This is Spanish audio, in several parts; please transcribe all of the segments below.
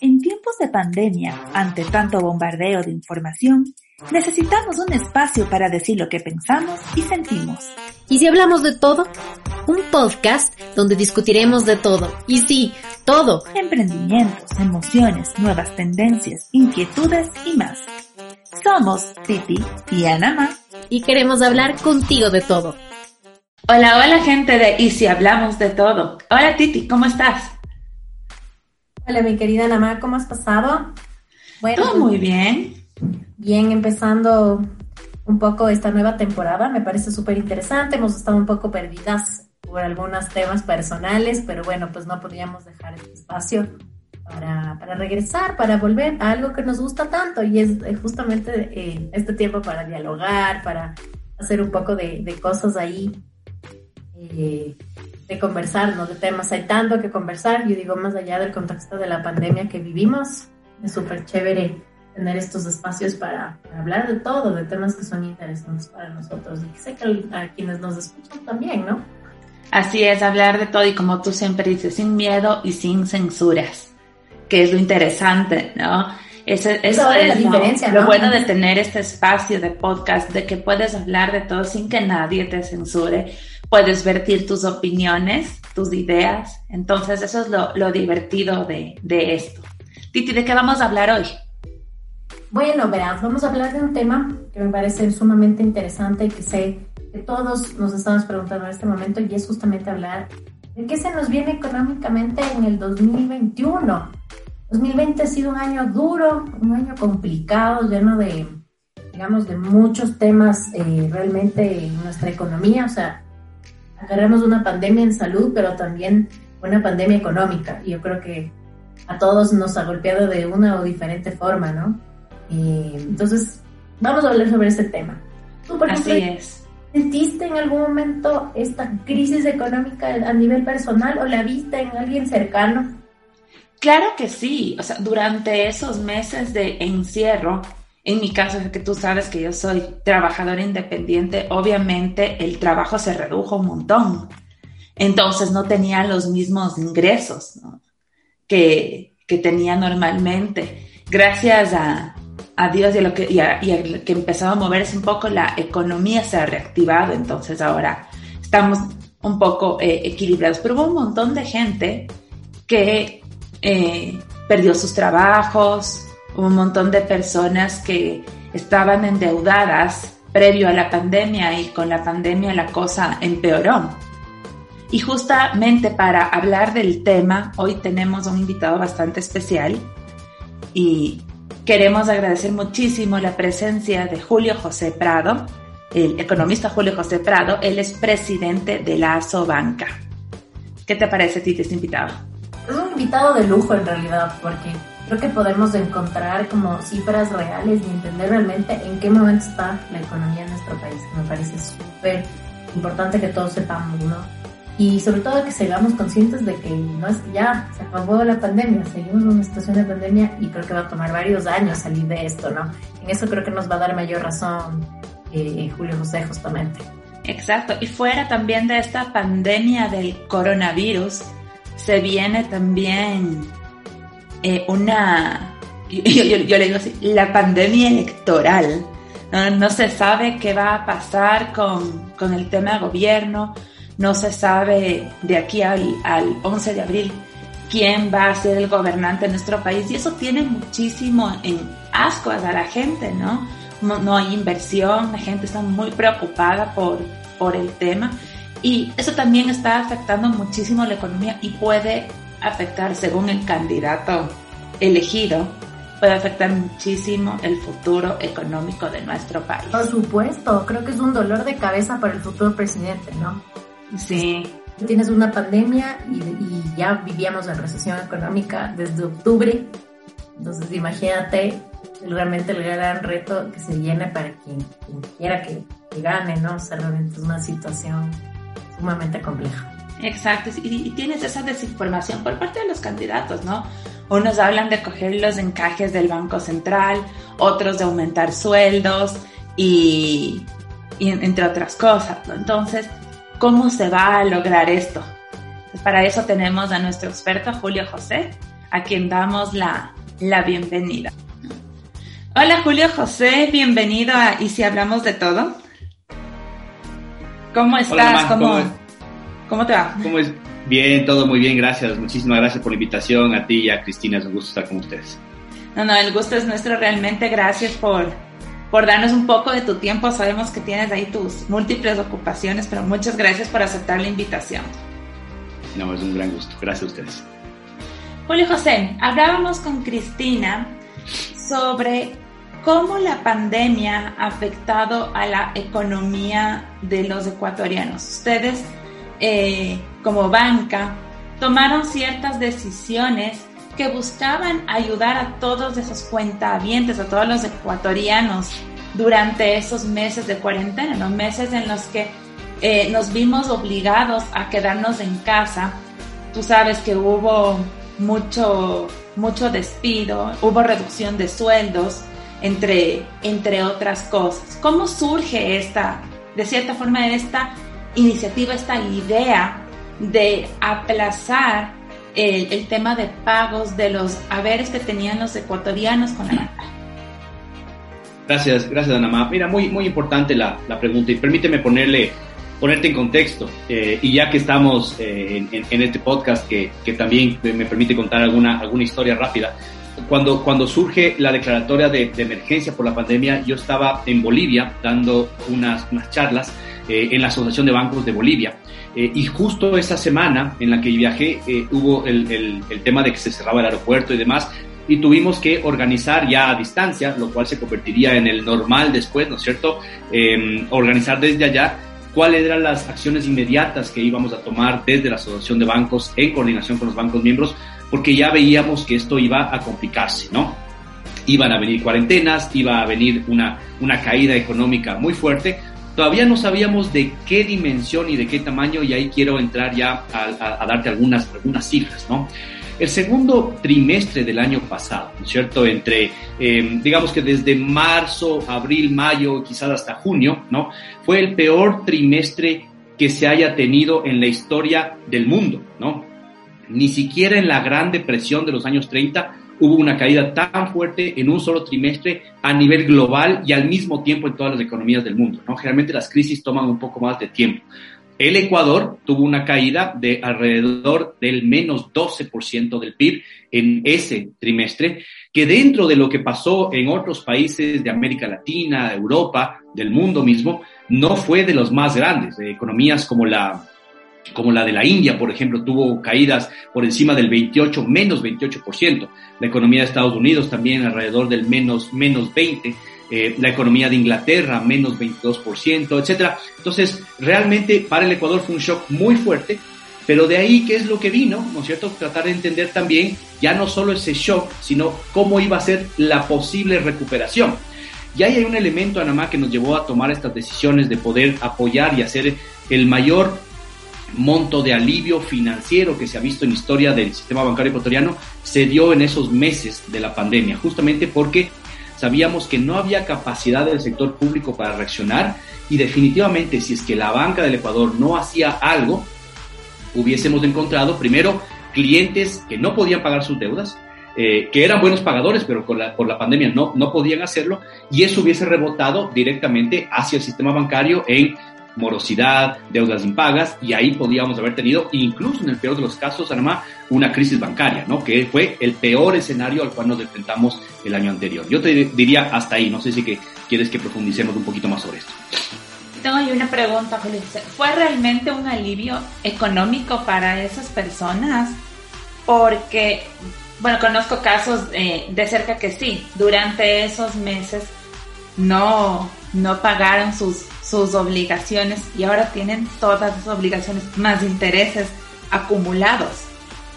En tiempos de pandemia, ante tanto bombardeo de información, necesitamos un espacio para decir lo que pensamos y sentimos. ¿Y si hablamos de todo? Un podcast donde discutiremos de todo. Y sí, todo. Emprendimientos, emociones, nuevas tendencias, inquietudes y más. Somos Titi y Anama. Y queremos hablar contigo de todo. Hola, hola gente de Y si hablamos de todo. Hola Titi, ¿cómo estás? Hola, mi querida Namá, ¿cómo has pasado? Bueno, Todo muy bien. Bien, empezando un poco esta nueva temporada, me parece súper interesante. Hemos estado un poco perdidas por algunos temas personales, pero bueno, pues no podíamos dejar este espacio para, para regresar, para volver a algo que nos gusta tanto y es eh, justamente eh, este tiempo para dialogar, para hacer un poco de, de cosas ahí eh, de conversar, ¿no? De temas. Hay tanto que conversar. Yo digo, más allá del contexto de la pandemia que vivimos, es súper chévere tener estos espacios para, hablar de todo, de temas que son interesantes para nosotros y que sé que a quienes nos escuchan también, ¿no? Así es, hablar de todo y como tú siempre dices, sin miedo y sin censuras, que es lo interesante, ¿no? Eso, es la diferencia, lo bueno de tener este espacio de podcast, de que puedes hablar de todo sin que nadie te censure, puedes vertir tus opiniones, tus ideas. Entonces, eso es lo, divertido de, esto. Titi, ¿de qué vamos a hablar hoy? Bueno, verás, vamos a hablar de un tema que me parece sumamente interesante y que sé que todos nos estamos preguntando en este momento y es justamente hablar de qué se nos viene económicamente en el 2021. 2020 ha sido un año duro, un año complicado, lleno de, digamos, de muchos temas eh, realmente en nuestra economía. O sea, agarramos una pandemia en salud, pero también una pandemia económica. Y yo creo que a todos nos ha golpeado de una o diferente forma, ¿no? entonces, vamos a hablar sobre este tema. ¿Tú, por Así es. ¿Sentiste en algún momento esta crisis económica a nivel personal o la viste en alguien cercano? Claro que sí. O sea, durante esos meses de encierro, en mi caso, que tú sabes que yo soy trabajadora independiente, obviamente el trabajo se redujo un montón. Entonces no tenía los mismos ingresos que, tenía normalmente. Gracias a, Dios y a, lo que, que empezaba a moverse un poco, la economía se ha reactivado. Entonces ahora estamos un poco eh, equilibrados. Pero hubo un montón de gente que eh, perdió sus trabajos, un montón de personas que estaban endeudadas previo a la pandemia y con la pandemia la cosa empeoró. Y justamente para hablar del tema, hoy tenemos un invitado bastante especial y queremos agradecer muchísimo la presencia de Julio José Prado, el economista Julio José Prado, él es presidente de la Asobanca. ¿Qué te parece a ti este invitado? Es un invitado de lujo en realidad, porque creo que podemos encontrar como cifras reales y entender realmente en qué momento está la economía en nuestro país, me parece súper importante que todos sepamos, ¿no? Y sobre todo que seamos conscientes de que no es ya se acabó la pandemia, seguimos en una situación de pandemia y creo que va a tomar varios años salir de esto, ¿no? En eso creo que nos va a dar mayor razón eh, Julio José justamente. Exacto, y fuera también de esta pandemia del coronavirus, se viene también eh, una, yo, le digo así, la pandemia electoral. No, se sabe qué va a pasar con, con, el tema de gobierno, no se sabe de aquí al, al 11 de abril quién va a ser el gobernante de nuestro país y eso tiene muchísimo en ascuas a la gente, ¿no? ¿no? No, hay inversión, la gente está muy preocupada por, por el tema y eso también está afectando muchísimo la economía y puede afectar según el candidato elegido, puede afectar muchísimo el futuro económico de nuestro país. Por supuesto, creo que es un dolor de cabeza para el futuro presidente, ¿no? Sí. Tienes una pandemia y, ya vivíamos en recesión económica desde octubre, entonces imagínate realmente el gran reto que se viene para quien, quiera que, que, gane, ¿no? O sea, realmente es una situación sumamente compleja. Exacto, y, tienes esa desinformación por parte de los candidatos, ¿no? Unos hablan de coger los encajes del Banco Central, otros de aumentar sueldos y, entre otras cosas, ¿no? Entonces, ¿cómo se va a lograr esto? Pues para eso tenemos a nuestro experto Julio José. a quien damos la, la bienvenida. Hola Julio José, bienvenido a Y si hablamos de todo. ¿Cómo estás? ¿Cómo, ¿Cómo, te va? ¿Cómo es? Bien, todo muy bien, gracias. Muchísimas gracias por la invitación a ti y a Cristina. Es un gusto estar con ustedes. No, no, el gusto es nuestro realmente. Gracias por, por darnos un poco de tu tiempo. Sabemos que tienes ahí tus múltiples ocupaciones, pero muchas gracias por aceptar la invitación. No, es un gran gusto. Gracias a ustedes. Julio José, hablábamos con Cristina sobre cómo la pandemia ha afectado a la economía de los ecuatorianos. Ustedes, eh, como banca, tomaron ciertas decisiones que buscaban ayudar a todos esos cuentavientes, a todos los ecuatorianos durante esos meses de cuarentena, los meses en los que eh, nos vimos obligados a quedarnos en casa. Tú sabes que hubo mucho, mucho despido, hubo reducción de sueldos, entre, entre otras cosas. ¿Cómo surge esta, de cierta forma, esta iniciativa, esta idea de aplazar el, tema de pagos de los haberes que tenían los ecuatorianos con la banca. Gracias, gracias Ana Mira, muy, muy importante la, la pregunta y permíteme ponerle, ponerte en contexto. Eh, y ya que estamos eh, en, en, este podcast que, que, también me permite contar alguna, alguna historia rápida, cuando, cuando surge la declaratoria de, de emergencia por la pandemia, yo estaba en Bolivia dando unas, unas charlas eh, en la Asociación de Bancos de Bolivia. Eh, y justo esa semana en la que viajé eh, hubo el, el, tema de que se cerraba el aeropuerto y demás, y tuvimos que organizar ya a distancia, lo cual se convertiría en el normal después, ¿no es cierto? Em, organizar desde allá cuáles eran las acciones inmediatas que íbamos a tomar desde la Asociación de Bancos en coordinación con los bancos miembros, porque ya veíamos que esto iba a complicarse, ¿no? Iban a venir cuarentenas, iba a venir una, una caída económica muy fuerte, Todavía no sabíamos de qué dimensión y de qué tamaño y ahí quiero entrar ya a, darte algunas, algunas cifras, ¿no? El segundo trimestre del año pasado, ¿no es cierto? Entre, eh, digamos que desde marzo, abril, mayo, quizás hasta junio, ¿no? Fue el peor trimestre que se haya tenido en la historia del mundo, ¿no? Ni siquiera en la Gran Depresión de los años 30 hubo una caída tan fuerte en un solo trimestre a nivel global y al mismo tiempo en todas las economías del mundo. ¿no? Generalmente las crisis toman un poco más de tiempo. El Ecuador tuvo una caída de alrededor del menos 12% del PIB en ese trimestre, que dentro de lo que pasó en otros países de América Latina, Europa, del mundo mismo, no fue de los más grandes. De economías como la como la de la India, por ejemplo, tuvo caídas por encima del 28, menos 28%. La economía de Estados Unidos también alrededor del menos, menos 20%. Eh, la economía de Inglaterra menos 22%, etcétera. Entonces, realmente para el Ecuador fue un shock muy fuerte, pero de ahí, ¿qué es lo que vino? ¿No es cierto? Tratar de entender también ya no solo ese shock, sino cómo iba a ser la posible recuperación. Y ahí hay un elemento, Anamá, que nos llevó a tomar estas decisiones de poder apoyar y hacer el mayor monto de alivio financiero que se ha visto en la historia del sistema bancario ecuatoriano se dio en esos meses de la pandemia, justamente porque sabíamos que no había capacidad del sector público para reaccionar y definitivamente si es que la banca del Ecuador no hacía algo, hubiésemos encontrado primero clientes que no podían pagar sus deudas, eh, que eran buenos pagadores, pero por la, por la pandemia no, no podían hacerlo, y eso hubiese rebotado directamente hacia el sistema bancario en morosidad, deudas impagas, y ahí podíamos haber tenido, incluso en el peor de los casos, además, una crisis bancaria, ¿no? Que fue el peor escenario al cual nos enfrentamos el año anterior. Yo te diría hasta ahí, no sé si quieres que profundicemos un poquito más sobre esto. Tengo ahí una pregunta, Felipe. ¿Fue realmente un alivio económico para esas personas? Porque, bueno, conozco casos eh, de cerca que sí, durante esos meses no, no pagaron sus sus obligaciones y ahora tienen todas esas obligaciones más intereses acumulados,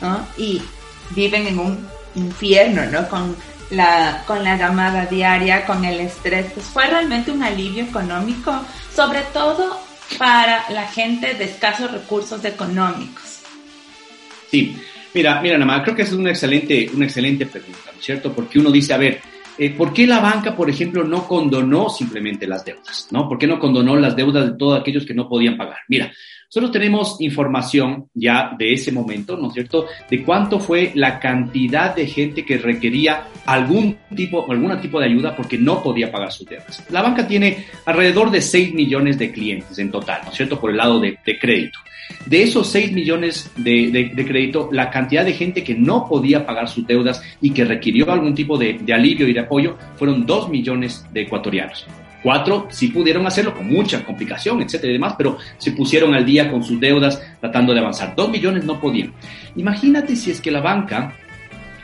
¿no? Y viven en un infierno, ¿no? Con la, con la llamada diaria, con el estrés. Pues fue realmente un alivio económico, sobre todo para la gente de escasos recursos económicos. Sí, mira, mira, nada más, creo que es una excelente, una excelente pregunta, ¿no es cierto? Porque uno dice, a ver, eh, ¿Por qué la banca, por ejemplo, no condonó simplemente las deudas? ¿no? ¿Por qué no condonó las deudas de todos aquellos que no podían pagar? Mira, Nosotros tenemos información ya de ese momento, ¿no es cierto?, de cuánto fue la cantidad de gente que requería algún tipo, algún tipo de ayuda porque no podía pagar sus deudas. La banca tiene alrededor de 6 millones de clientes en total, ¿no es cierto?, por el lado de, crédito. De esos 6 millones de, de, crédito, la cantidad de gente que no podía pagar sus deudas y que requirió algún tipo de, de alivio y de apoyo fueron 2 millones de ecuatorianos. Cuatro sí pudieron hacerlo con mucha complicación, etcétera y demás, pero se pusieron al día con sus deudas tratando de avanzar. Dos millones no podían. Imagínate si es que la banca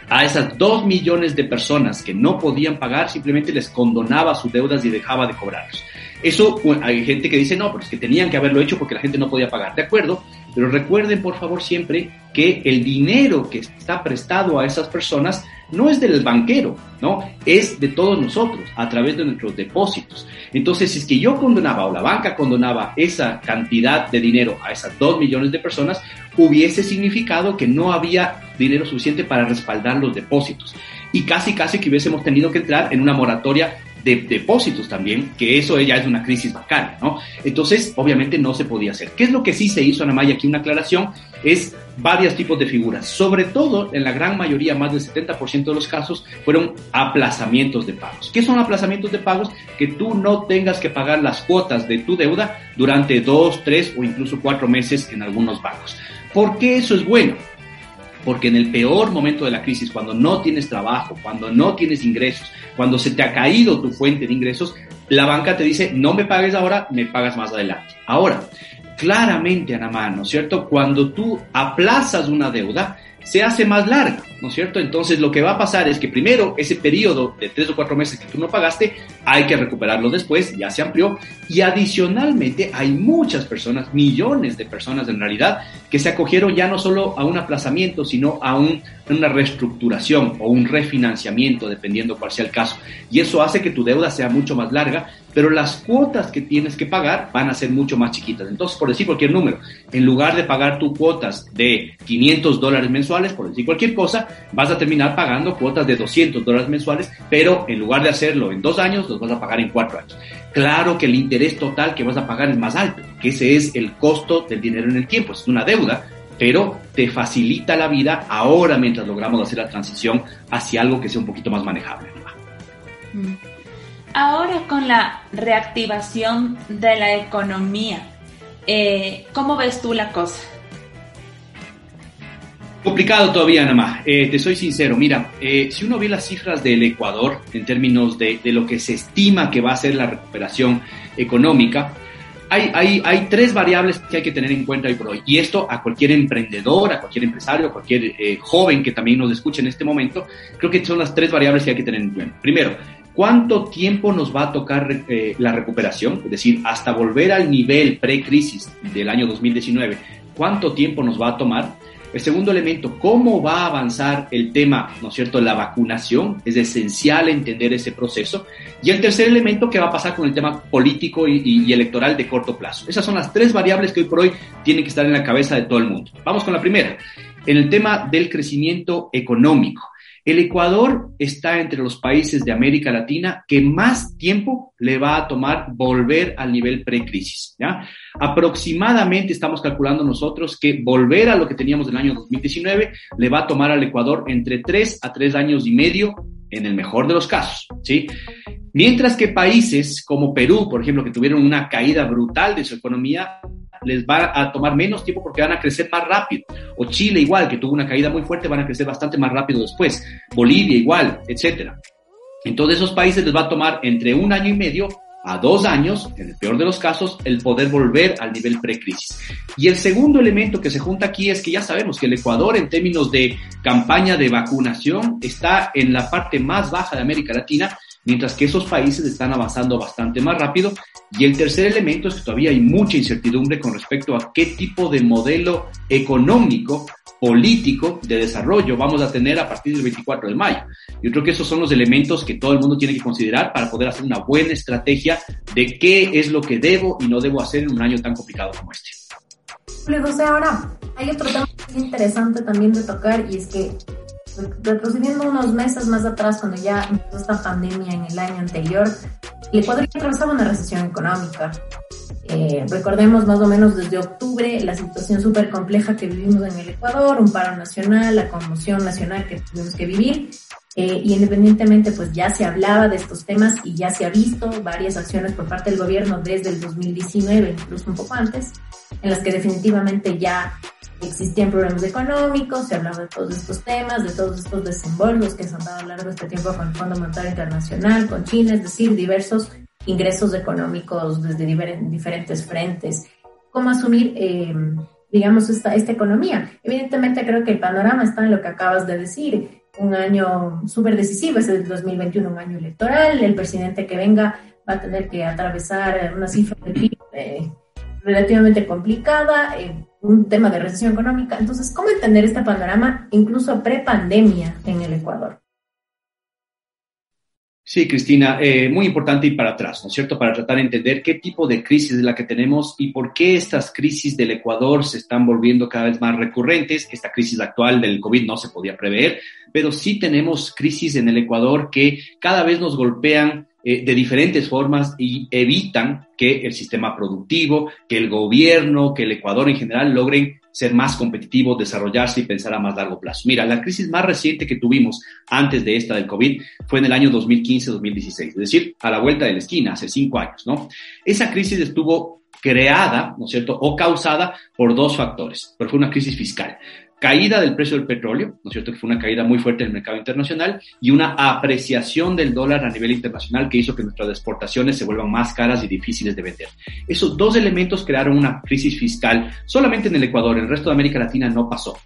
a esas dos millones de personas que no podían pagar simplemente les condonaba sus deudas y dejaba de cobrarlos. Eso hay gente que dice, no, pero es que tenían que haberlo hecho porque la gente no podía pagar. De acuerdo, pero recuerden por favor siempre que el dinero que está prestado a esas personas no es del banquero, ¿no? Es de todos nosotros a través de nuestros depósitos. Entonces, si es que yo condonaba o la banca condonaba esa cantidad de dinero a esas dos millones de personas, hubiese significado que no había dinero suficiente para respaldar los depósitos. Y casi, casi que hubiésemos tenido que entrar en una moratoria de depósitos también, que eso ya es una crisis bancaria, ¿no? Entonces, obviamente no se podía hacer. ¿Qué es lo que sí se hizo, Anamaya? Aquí una aclaración, es varios tipos de figuras. Sobre todo, en la gran mayoría, más del 70% de los casos, fueron aplazamientos de pagos. ¿Qué son aplazamientos de pagos? Que tú no tengas que pagar las cuotas de tu deuda durante dos, tres o incluso cuatro meses en algunos bancos. ¿Por qué eso es bueno? Porque en el peor momento de la crisis, cuando no tienes trabajo, cuando no tienes ingresos, cuando se te ha caído tu fuente de ingresos, la banca te dice, no me pagues ahora, me pagas más adelante. Ahora, claramente, Ana ¿no cierto? Cuando tú aplazas una deuda, se hace más larga, ¿no es cierto? Entonces lo que va a pasar es que primero ese periodo de tres o cuatro meses que tú no pagaste, hay que recuperarlo después, ya se amplió, y adicionalmente hay muchas personas, millones de personas en realidad, que se acogieron ya no solo a un aplazamiento, sino a un, una reestructuración o un refinanciamiento, dependiendo cuál sea el caso. Y eso hace que tu deuda sea mucho más larga pero las cuotas que tienes que pagar van a ser mucho más chiquitas. Entonces, por decir cualquier número, en lugar de pagar tus cuotas de 500 dólares mensuales, por decir cualquier cosa, vas a terminar pagando cuotas de 200 dólares mensuales, pero en lugar de hacerlo en dos años, los vas a pagar en cuatro años. Claro que el interés total que vas a pagar es más alto, que ese es el costo del dinero en el tiempo, es una deuda, pero te facilita la vida ahora mientras logramos hacer la transición hacia algo que sea un poquito más manejable. Mm. Ahora con la reactivación de la economía, eh, ¿cómo ves tú la cosa? Complicado todavía, nada más. Eh, te soy sincero, mira, eh, si uno ve las cifras del Ecuador en términos de, lo que se estima que va a ser la recuperación económica, hay, hay, hay, tres variables que hay que tener en cuenta hoy por hoy. Y esto a cualquier emprendedor, a cualquier empresario, a cualquier joven que también nos escuche en este momento, creo que son las tres variables que hay que tener en cuenta. Primero, ¿Cuánto tiempo nos va a tocar eh, la recuperación? Es decir, hasta volver al nivel pre-crisis del año 2019, ¿cuánto tiempo nos va a tomar? El segundo elemento, ¿cómo va a avanzar el tema, ¿no es cierto?, la vacunación. Es esencial entender ese proceso. Y el tercer elemento, ¿qué va a pasar con el tema político y, y electoral de corto plazo? Esas son las tres variables que hoy por hoy tienen que estar en la cabeza de todo el mundo. Vamos con la primera. En el tema del crecimiento económico. El Ecuador está entre los países de América Latina que más tiempo le va a tomar volver al nivel precrisis. ¿ya? Aproximadamente estamos calculando nosotros que volver a lo que teníamos del año 2019 le va a tomar al Ecuador entre tres a tres años y medio en el mejor de los casos. ¿sí? Mientras que países como Perú, por ejemplo, que tuvieron una caída brutal de su economía, les va a tomar menos tiempo porque van a crecer más rápido. O Chile igual, que tuvo una caída muy fuerte, van a crecer bastante más rápido después. Bolivia igual, etcétera. Entonces esos países les va a tomar entre un año y medio a dos años, en el peor de los casos, el poder volver al nivel precrisis. Y el segundo elemento que se junta aquí es que ya sabemos que el Ecuador en términos de campaña de vacunación está en la parte más baja de América Latina mientras que esos países están avanzando bastante más rápido. Y el tercer elemento es que todavía hay mucha incertidumbre con respecto a qué tipo de modelo económico, político de desarrollo vamos a tener a partir del 24 de mayo. Yo creo que esos son los elementos que todo el mundo tiene que considerar para poder hacer una buena estrategia de qué es lo que debo y no debo hacer en un año tan complicado como este. José, ahora hay otro tema interesante también de tocar y es que retrocediendo unos meses más atrás, cuando ya empezó esta pandemia en el año anterior, el Ecuador ya atravesaba una recesión económica. Eh, recordemos más o menos desde octubre la situación súper compleja que vivimos en el Ecuador, un paro nacional, la conmoción nacional que tuvimos que vivir. Eh, y independientemente, pues ya se hablaba de estos temas y ya se ha visto varias acciones por parte del gobierno desde el 2019, incluso un poco antes, en las que definitivamente ya existían problemas económicos, se hablaba de todos estos temas, de todos estos desembolsos que se han dado a lo largo de este tiempo con el Fondo Monetario Internacional, con China, es decir, diversos ingresos económicos desde diferentes frentes. ¿Cómo asumir, eh, digamos, esta, esta economía? Evidentemente creo que el panorama está en lo que acabas de decir, un año súper decisivo, es el 2021, un año electoral, el presidente que venga va a tener que atravesar una cifra de PIB eh, relativamente complicada, eh, un tema de recesión económica. Entonces, ¿cómo entender este panorama incluso pre-pandemia en el Ecuador? Sí, Cristina, eh, muy importante ir para atrás, ¿no es cierto? Para tratar de entender qué tipo de crisis es la que tenemos y por qué estas crisis del Ecuador se están volviendo cada vez más recurrentes. Esta crisis actual del COVID no se podía prever, pero sí tenemos crisis en el Ecuador que cada vez nos golpean eh, de diferentes formas y evitan que el sistema productivo, que el gobierno, que el Ecuador en general logren ser más competitivos, desarrollarse y pensar a más largo plazo. Mira, la crisis más reciente que tuvimos antes de esta del COVID fue en el año 2015-2016, es decir, a la vuelta de la esquina, hace cinco años, ¿no? Esa crisis estuvo creada, ¿no es cierto?, o causada por dos factores, pero fue una crisis fiscal caída del precio del petróleo, ¿no es cierto? Que fue una caída muy fuerte en el mercado internacional y una apreciación del dólar a nivel internacional que hizo que nuestras exportaciones se vuelvan más caras y difíciles de vender. Esos dos elementos crearon una crisis fiscal solamente en el Ecuador, en el resto de América Latina no pasó.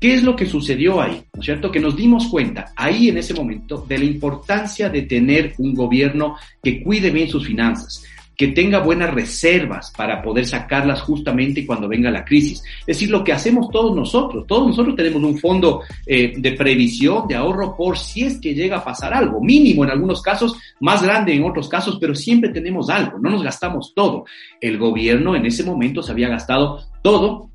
¿Qué es lo que sucedió ahí? ¿No es cierto? Que nos dimos cuenta ahí en ese momento de la importancia de tener un gobierno que cuide bien sus finanzas, que tenga buenas reservas para poder sacarlas justamente cuando venga la crisis. Es decir, lo que hacemos todos nosotros, todos nosotros tenemos un fondo eh, de previsión, de ahorro por si es que llega a pasar algo, mínimo en algunos casos, más grande en otros casos, pero siempre tenemos algo, no nos gastamos todo. El gobierno en ese momento se había gastado todo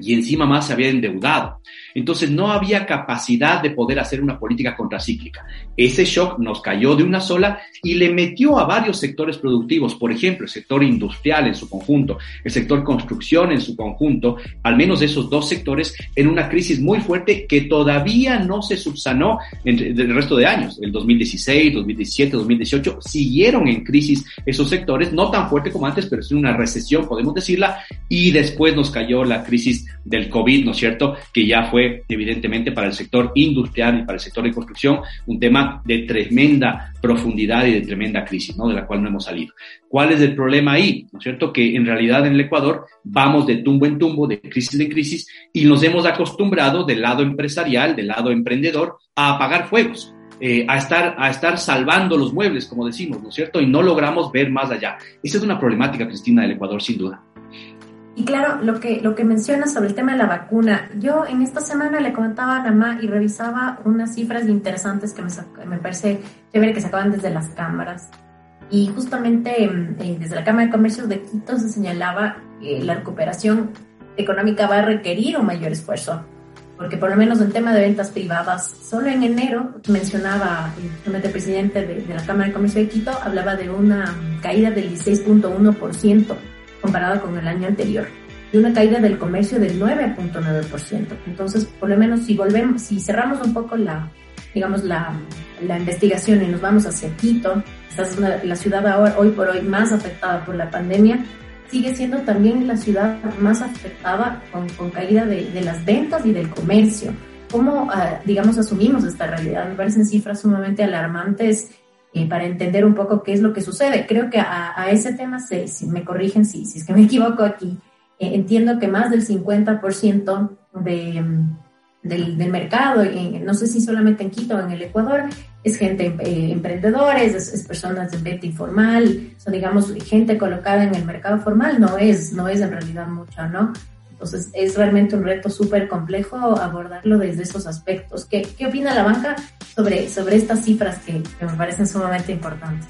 y encima más se había endeudado. Entonces no había capacidad de poder hacer una política contracíclica. Ese shock nos cayó de una sola y le metió a varios sectores productivos, por ejemplo, el sector industrial en su conjunto, el sector construcción en su conjunto, al menos esos dos sectores, en una crisis muy fuerte que todavía no se subsanó en el resto de años. El 2016, 2017, 2018 siguieron en crisis esos sectores, no tan fuerte como antes, pero es una recesión, podemos decirla, y después nos cayó la crisis del COVID, ¿no es cierto? Que ya fue evidentemente para el sector industrial y para el sector de construcción un tema de tremenda profundidad y de tremenda crisis, ¿no? De la cual no hemos salido. ¿Cuál es el problema ahí? ¿No es cierto? Que en realidad en el Ecuador vamos de tumbo en tumbo, de crisis en crisis, y nos hemos acostumbrado del lado empresarial, del lado emprendedor, a apagar fuegos. Eh, a, estar, a estar salvando los muebles, como decimos, ¿no es cierto? Y no logramos ver más allá. Esa es una problemática, Cristina, del Ecuador, sin duda. Y claro, lo que, lo que mencionas sobre el tema de la vacuna, yo en esta semana le comentaba a Namá y revisaba unas cifras interesantes que me, me parece chévere que se acaban desde las cámaras. Y justamente mm, eh, desde la Cámara de Comercio de Quito se señalaba que la recuperación económica va a requerir un mayor esfuerzo, porque por lo menos en tema de ventas privadas, solo en enero mencionaba el presidente de, de la Cámara de Comercio de Quito, hablaba de una caída del 16.1% comparado con el año anterior y una caída del comercio del 9.9%. Entonces, por lo menos si volvemos, si cerramos un poco la, digamos, la, la investigación y nos vamos hacia Quito, es la ciudad ahora, hoy por hoy más afectada por la pandemia, sigue siendo también la ciudad más afectada con, con caída de, de, las ventas y del comercio. ¿Cómo, uh, digamos, asumimos esta realidad? Me parecen cifras sumamente alarmantes eh, para entender un poco qué es lo que sucede. Creo que a, a ese tema, se, si me corrigen si, si es que me equivoco aquí, eh, entiendo que más del 50% de, mm, del, del, mercado, no sé si solamente en Quito o en el Ecuador, es gente, eh, emprendedores, es, es, personas de venta informal, son digamos gente colocada en el mercado formal, no es, no es en realidad mucha, ¿no? Entonces, es realmente un reto súper complejo abordarlo desde esos aspectos. ¿Qué, ¿Qué, opina la banca sobre, sobre estas cifras que, me parecen sumamente importantes?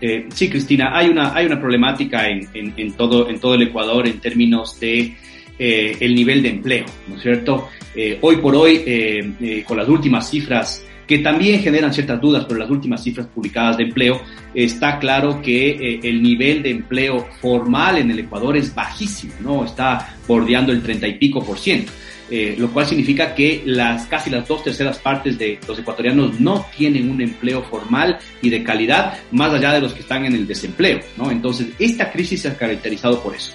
Eh, sí, Cristina, hay una, hay una problemática en, en, todo, en todo el Ecuador en términos de eh, el nivel de empleo, ¿no es cierto? Eh, hoy por hoy, con las últimas cifras que también generan ciertas dudas, pero las últimas cifras publicadas de empleo está claro que eh, el nivel de empleo formal en el Ecuador es bajísimo, ¿no? Está bordeando el 30 y pico por ciento. Eh, lo cual significa que las casi las dos terceras partes de los ecuatorianos no tienen un empleo formal y de calidad, más allá de los que están en el desempleo, ¿no? Entonces, esta crisis se ha caracterizado por eso.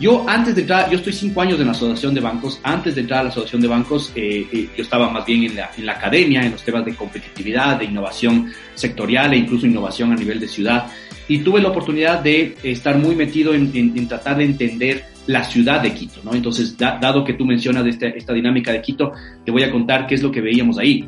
Yo antes de entrar, yo estoy cinco años en la asociación de bancos, antes de entrar a la asociación de bancos, eh, eh, yo estaba más bien en la, en la academia, en los temas de competitividad, de innovación sectorial e incluso innovación a nivel de ciudad, y tuve la oportunidad de estar muy metido en, en, en tratar de entender la ciudad de Quito, ¿no? Entonces, dado que tú mencionas esta, esta dinámica de Quito, te voy a contar qué es lo que veíamos ahí.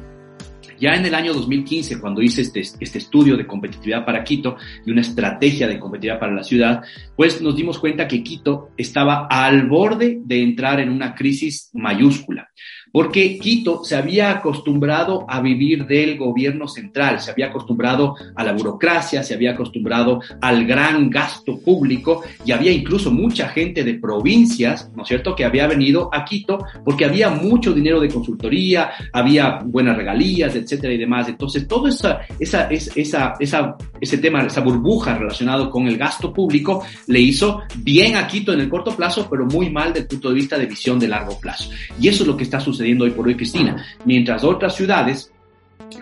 Ya en el año 2015, cuando hice este, este estudio de competitividad para Quito y una estrategia de competitividad para la ciudad, pues nos dimos cuenta que Quito estaba al borde de entrar en una crisis mayúscula porque Quito se había acostumbrado a vivir del gobierno central, se había acostumbrado a la burocracia, se había acostumbrado al gran gasto público y había incluso mucha gente de provincias, ¿no es cierto?, que había venido a Quito porque había mucho dinero de consultoría, había buenas regalías, etcétera y demás. Entonces, todo esa, esa, esa, esa, ese tema, esa burbuja relacionado con el gasto público le hizo bien a Quito en el corto plazo, pero muy mal desde el punto de vista de visión de largo plazo. Y eso es lo que está sucediendo sucediendo hoy por hoy, Cristina. Mientras otras ciudades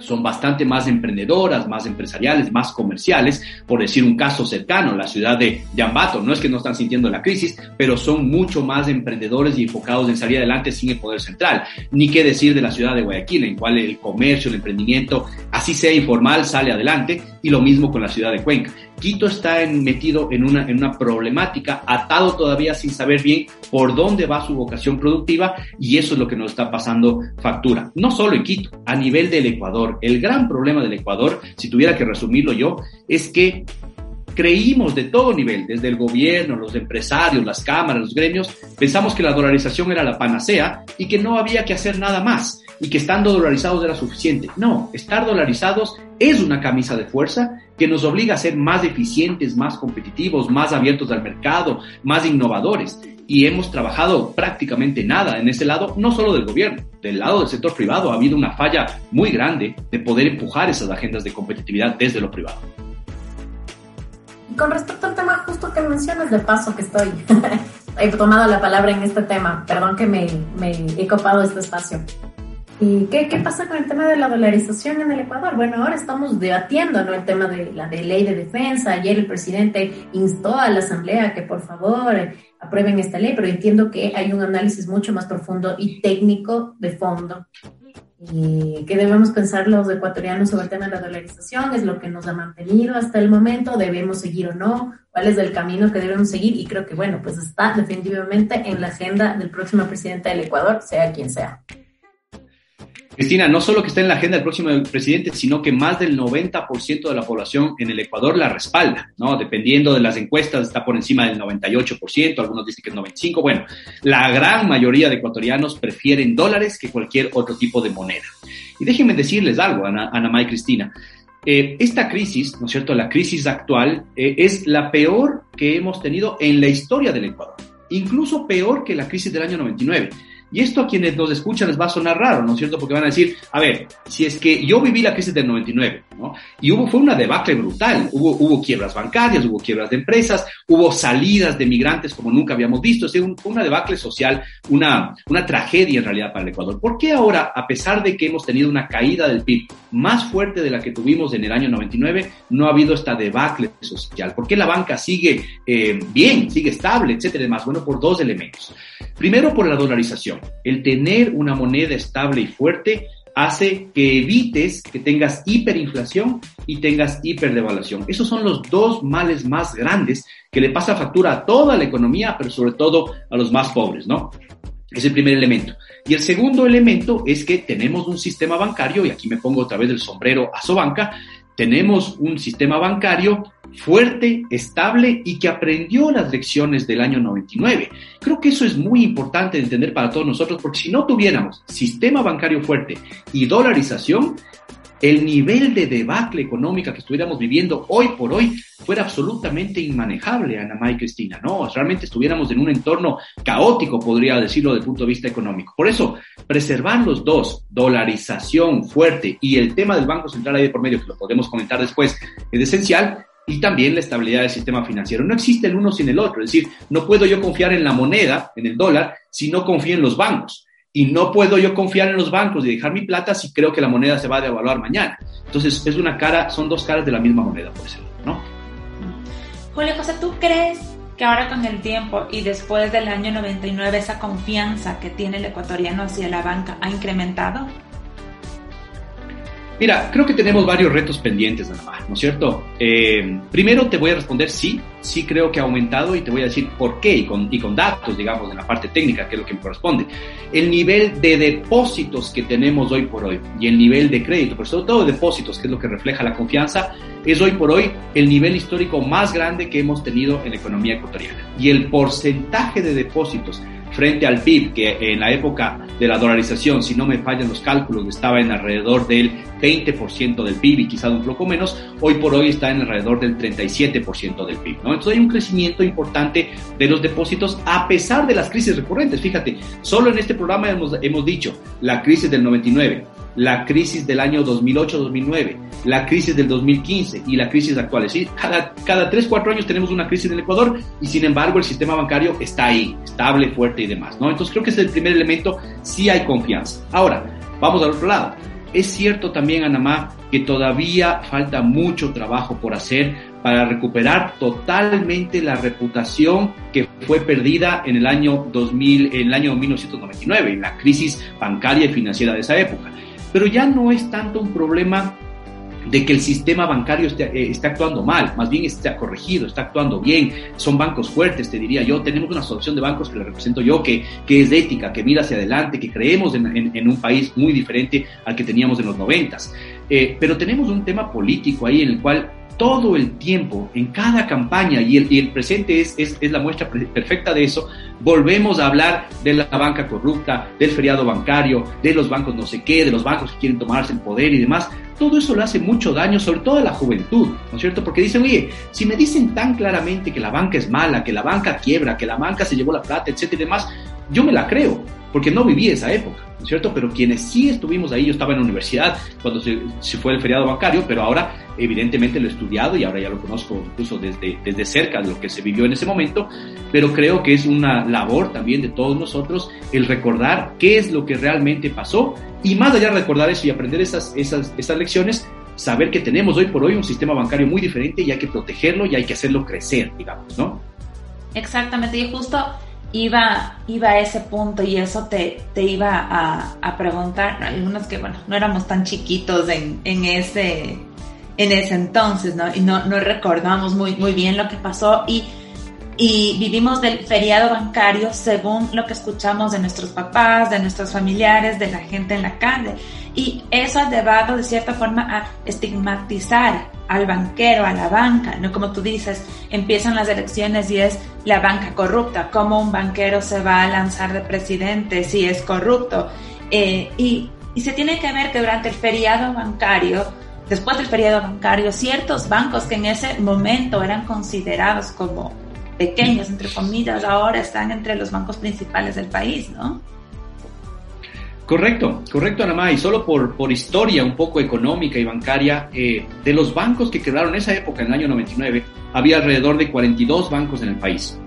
son bastante más emprendedoras, más empresariales, más comerciales. Por decir un caso cercano, la ciudad de Yambato, no es que no están sintiendo la crisis, pero son mucho más emprendedores y enfocados en salir adelante sin el poder central. Ni qué decir de la ciudad de Guayaquil, en cual el comercio, el emprendimiento, así sea informal, sale adelante, y lo mismo con la ciudad de Cuenca. Quito está metido en una, en una problemática, atado todavía sin saber bien por dónde va su vocación productiva y eso es lo que nos está pasando factura. No solo en Quito, a nivel del Ecuador. El gran problema del Ecuador, si tuviera que resumirlo yo, es que creímos de todo nivel, desde el gobierno, los empresarios, las cámaras, los gremios, pensamos que la dolarización era la panacea y que no había que hacer nada más y que estando dolarizados era suficiente. No, estar dolarizados es una camisa de fuerza que nos obliga a ser más eficientes, más competitivos, más abiertos al mercado, más innovadores. Y hemos trabajado prácticamente nada en ese lado, no solo del gobierno, del lado del sector privado ha habido una falla muy grande de poder empujar esas agendas de competitividad desde lo privado. Con respecto al tema justo que mencionas, de paso que estoy, he tomado la palabra en este tema, perdón que me, me he copado este espacio. ¿Y qué, qué, pasa con el tema de la dolarización en el Ecuador? Bueno, ahora estamos debatiendo el tema de la ley de defensa. Ayer el presidente instó a la Asamblea que por favor aprueben esta ley, pero entiendo que hay un análisis mucho más profundo y técnico de fondo. Y que debemos pensar los ecuatorianos sobre el tema de la dolarización, es lo que nos ha mantenido hasta el momento, debemos seguir o no, cuál es el camino que debemos seguir y creo que bueno, pues está definitivamente en la agenda del próximo presidente del Ecuador, sea quien sea. Cristina, no solo que está en la agenda del próximo presidente, sino que más del 90% de la población en el Ecuador la respalda, ¿no? Dependiendo de las encuestas, está por encima del 98%, algunos dicen que es 95%. Bueno, la gran mayoría de ecuatorianos prefieren dólares que cualquier otro tipo de moneda. Y déjenme decirles algo, Ana, Ana y Cristina. Eh, esta crisis, ¿no es cierto? La crisis actual eh, es la peor que hemos tenido en la historia del Ecuador, incluso peor que la crisis del año 99. Y esto a quienes nos escuchan les va a sonar raro, ¿no es cierto? Porque van a decir, a ver, si es que yo viví la crisis del 99, ¿no? Y hubo, fue una debacle brutal. Hubo, hubo quiebras bancarias, hubo quiebras de empresas, hubo salidas de migrantes como nunca habíamos visto. Es decir, fue una debacle social, una, una tragedia en realidad para el Ecuador. ¿Por qué ahora, a pesar de que hemos tenido una caída del PIB más fuerte de la que tuvimos en el año 99, no ha habido esta debacle social? ¿Por qué la banca sigue eh, bien, sigue estable, etcétera y demás? Bueno, por dos elementos. Primero, por la dolarización. El tener una moneda estable y fuerte hace que evites que tengas hiperinflación y tengas hiperdevaluación. Esos son los dos males más grandes que le pasa factura a toda la economía, pero sobre todo a los más pobres, ¿no? Es el primer elemento. Y el segundo elemento es que tenemos un sistema bancario, y aquí me pongo otra vez el sombrero a Sobanca, tenemos un sistema bancario fuerte, estable y que aprendió las lecciones del año 99. Creo que eso es muy importante de entender para todos nosotros porque si no tuviéramos sistema bancario fuerte y dolarización, el nivel de debacle económica que estuviéramos viviendo hoy por hoy fuera absolutamente inmanejable, Ana y Cristina, ¿no? Realmente estuviéramos en un entorno caótico, podría decirlo, desde el punto de vista económico. Por eso, preservar los dos, dolarización fuerte y el tema del Banco Central ahí de por medio, que lo podemos comentar después, es esencial, y también la estabilidad del sistema financiero. No existe el uno sin el otro, es decir, no puedo yo confiar en la moneda, en el dólar, si no confío en los bancos. Y no puedo yo confiar en los bancos y dejar mi plata si creo que la moneda se va a devaluar mañana. Entonces, es una cara, son dos caras de la misma moneda, por decirlo, ¿no? Julio José, ¿tú crees que ahora con el tiempo y después del año 99 esa confianza que tiene el ecuatoriano hacia la banca ha incrementado? Mira, creo que tenemos varios retos pendientes, más, ¿no es cierto? Eh, primero te voy a responder sí, sí creo que ha aumentado y te voy a decir por qué y con, y con datos, digamos, en la parte técnica, que es lo que me corresponde. El nivel de depósitos que tenemos hoy por hoy y el nivel de crédito, pero sobre todo de depósitos, que es lo que refleja la confianza, es hoy por hoy el nivel histórico más grande que hemos tenido en la economía ecuatoriana. Y el porcentaje de depósitos frente al PIB, que en la época de la dolarización, si no me fallan los cálculos, estaba en alrededor del 20% del PIB y quizás un poco menos, hoy por hoy está en alrededor del 37% del PIB. Entonces hay un crecimiento importante de los depósitos a pesar de las crisis recurrentes. Fíjate, solo en este programa hemos, hemos dicho la crisis del 99, la crisis del año 2008-2009, la crisis del 2015 y la crisis actual. Cada, cada 3, 4 años tenemos una crisis en el Ecuador y sin embargo el sistema bancario está ahí, estable, fuerte y demás. ¿no? Entonces creo que es el primer elemento, sí hay confianza. Ahora, vamos al otro lado. Es cierto también, Anamá, que todavía falta mucho trabajo por hacer para recuperar totalmente la reputación que fue perdida en el año 2000, en el año 1999, en la crisis bancaria y financiera de esa época. Pero ya no es tanto un problema de que el sistema bancario esté, eh, está actuando mal, más bien está corregido, está actuando bien, son bancos fuertes, te diría yo, tenemos una asociación de bancos que le represento yo, que, que es ética, que mira hacia adelante, que creemos en, en, un país muy diferente al que teníamos en los noventas. Eh, pero tenemos un tema político ahí en el cual todo el tiempo, en cada campaña, y el, presente es, es, es, la muestra perfecta de eso, volvemos a hablar de la banca corrupta, del feriado bancario, de los bancos no sé qué, de los bancos que quieren tomarse el poder y demás. Todo eso le hace mucho daño, sobre todo a la juventud, ¿no es cierto? Porque dicen, oye, si me dicen tan claramente que la banca es mala, que la banca quiebra, que la banca se llevó la plata, etcétera y demás, yo me la creo, porque no viví esa época. ¿no es cierto? Pero quienes sí estuvimos ahí, yo estaba en la universidad cuando se, se, fue el feriado bancario, pero ahora evidentemente lo he estudiado y ahora ya lo conozco incluso desde, desde cerca de lo que se vivió en ese momento, pero creo que es una labor también de todos nosotros el recordar qué es lo que realmente pasó y más allá de recordar eso y aprender esas, esas, esas lecciones, saber que tenemos hoy por hoy un sistema bancario muy diferente y hay que protegerlo y hay que hacerlo crecer, digamos, ¿no? Exactamente, y justo iba, iba a ese punto y eso te, te iba a, a, preguntar, algunos que, bueno, no éramos tan chiquitos en, en, ese, en ese entonces, ¿no? Y no, no recordamos muy, muy bien lo que pasó y, y vivimos del feriado bancario según lo que escuchamos de nuestros papás, de nuestros familiares, de la gente en la calle. Y eso ha llevado de cierta forma a estigmatizar al banquero, a la banca, ¿no? Como tú dices, empiezan las elecciones y es la banca corrupta, cómo un banquero se va a lanzar de presidente si es corrupto. Eh, y, y se tiene que ver que durante el feriado bancario, después del feriado bancario, ciertos bancos que en ese momento eran considerados como pequeños, entre comillas, ahora están entre los bancos principales del país, ¿no? Correcto, correcto, Anamá. Y solo por, por historia un poco económica y bancaria, eh, de los bancos que quedaron en esa época, en el año 99, había alrededor de 42 bancos en el país.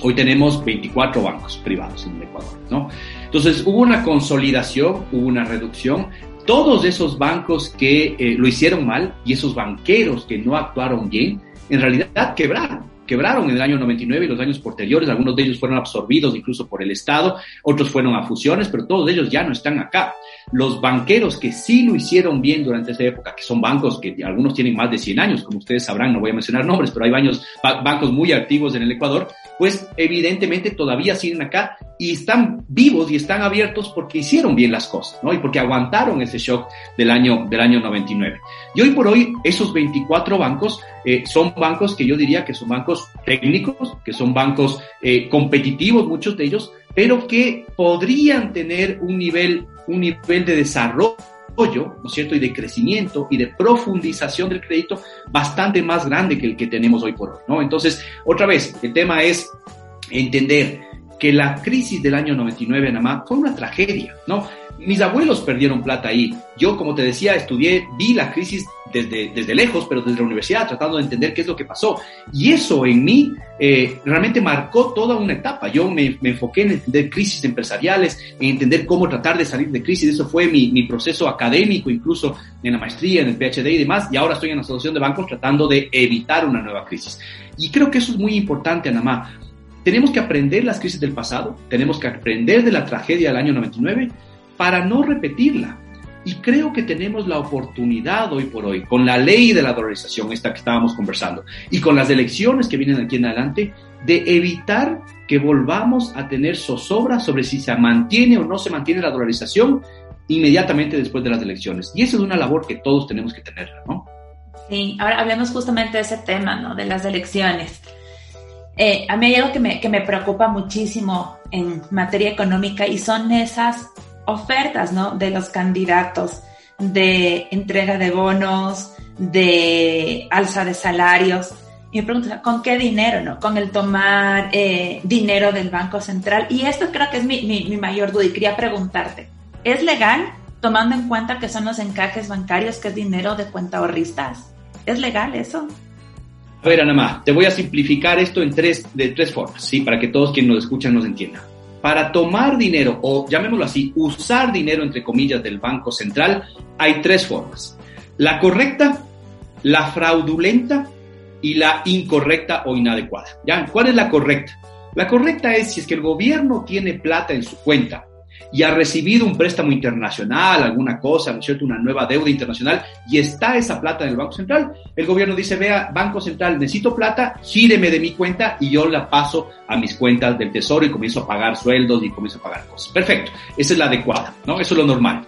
Hoy tenemos 24 bancos privados en el Ecuador, ¿no? Entonces hubo una consolidación, hubo una reducción. Todos esos bancos que eh, lo hicieron mal y esos banqueros que no actuaron bien, en realidad quebraron quebraron en el año 99 y los años posteriores, algunos de ellos fueron absorbidos incluso por el Estado, otros fueron a fusiones, pero todos ellos ya no están acá. Los banqueros que sí lo hicieron bien durante esa época, que son bancos que algunos tienen más de 100 años, como ustedes sabrán, no voy a mencionar nombres, pero hay bancos, bancos muy activos en el Ecuador, pues evidentemente todavía siguen acá y están vivos y están abiertos porque hicieron bien las cosas, ¿no? Y porque aguantaron ese shock del año, del año 99. Y hoy por hoy, esos 24 bancos eh, son bancos que yo diría que son bancos técnicos, que son bancos eh, competitivos, muchos de ellos, pero que podrían tener un nivel, un nivel de desarrollo ¿no es cierto?, y de crecimiento y de profundización del crédito bastante más grande que el que tenemos hoy por hoy, ¿no? Entonces, otra vez, el tema es entender que la crisis del año 99 en Amá fue una tragedia, ¿no? Mis abuelos perdieron plata ahí. Yo, como te decía, estudié, vi la crisis desde, desde lejos, pero desde la universidad, tratando de entender qué es lo que pasó. Y eso en mí eh, realmente marcó toda una etapa. Yo me, me, enfoqué en entender crisis empresariales, en entender cómo tratar de salir de crisis. Eso fue mi, mi proceso académico, incluso en la maestría, en el PhD y demás. Y ahora estoy en la Asociación de Bancos tratando de evitar una nueva crisis. Y creo que eso es muy importante, Anamá tenemos que aprender las crisis del pasado, tenemos que aprender de la tragedia del año 99 para no repetirla. Y creo que tenemos la oportunidad hoy por hoy, con la ley de la dolarización, esta que estábamos conversando, y con las elecciones que vienen aquí en adelante, de evitar que volvamos a tener zozobra sobre si se mantiene o no se mantiene la dolarización inmediatamente después de las elecciones. Y esa es una labor que todos tenemos que tenerla, ¿no? Sí, ahora hablemos justamente de ese tema, ¿no? De las elecciones. Eh, a mí hay algo que me, que me preocupa muchísimo en materia económica y son esas ofertas, ¿no? De los candidatos de entrega de bonos, de alza de salarios. Y me pregunto, ¿con qué dinero, no? Con el tomar eh, dinero del Banco Central. Y esto creo que es mi, mi, mayor duda y quería preguntarte, ¿es legal tomando en cuenta que son los encajes bancarios, que es dinero de cuenta ahorristas? ¿Es legal eso? A ver, Ana Má, te voy a simplificar esto en tres, de tres formas, ¿sí? Para que todos quienes nos escuchan nos entiendan. Para tomar dinero, o llamémoslo así, usar dinero, entre comillas, del Banco Central, hay tres formas. La correcta, la fraudulenta y la incorrecta o inadecuada. ¿Ya? ¿Cuál es la correcta? La correcta es si es que el gobierno tiene plata en su cuenta y ha recibido un préstamo internacional, alguna cosa, ¿no es cierto?, una nueva deuda internacional, y está esa plata en el Banco Central, el gobierno dice, vea, Banco Central, necesito plata, gíreme de mi cuenta y yo la paso a mis cuentas del Tesoro y comienzo a pagar sueldos y comienzo a pagar cosas. Perfecto, esa es la adecuada, ¿no? Eso es lo normal.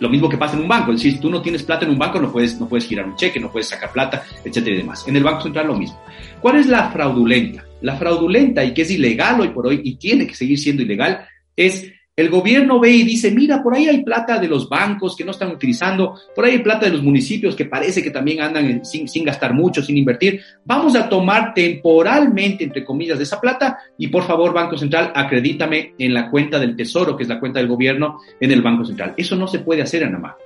Lo mismo que pasa en un banco, es decir, si tú no tienes plata en un banco, no puedes, no puedes girar un cheque, no puedes sacar plata, etcétera y demás. En el Banco Central lo mismo. ¿Cuál es la fraudulenta? La fraudulenta y que es ilegal hoy por hoy y tiene que seguir siendo ilegal es el gobierno ve y dice, mira, por ahí hay plata de los bancos que no están utilizando, por ahí hay plata de los municipios que parece que también andan sin, gastar mucho, sin invertir. Vamos a tomar temporalmente, entre comillas, de esa plata y por favor, Banco Central, acredítame en la cuenta del Tesoro, que es la cuenta del gobierno, en el Banco Central. Eso no se puede hacer, Anamá.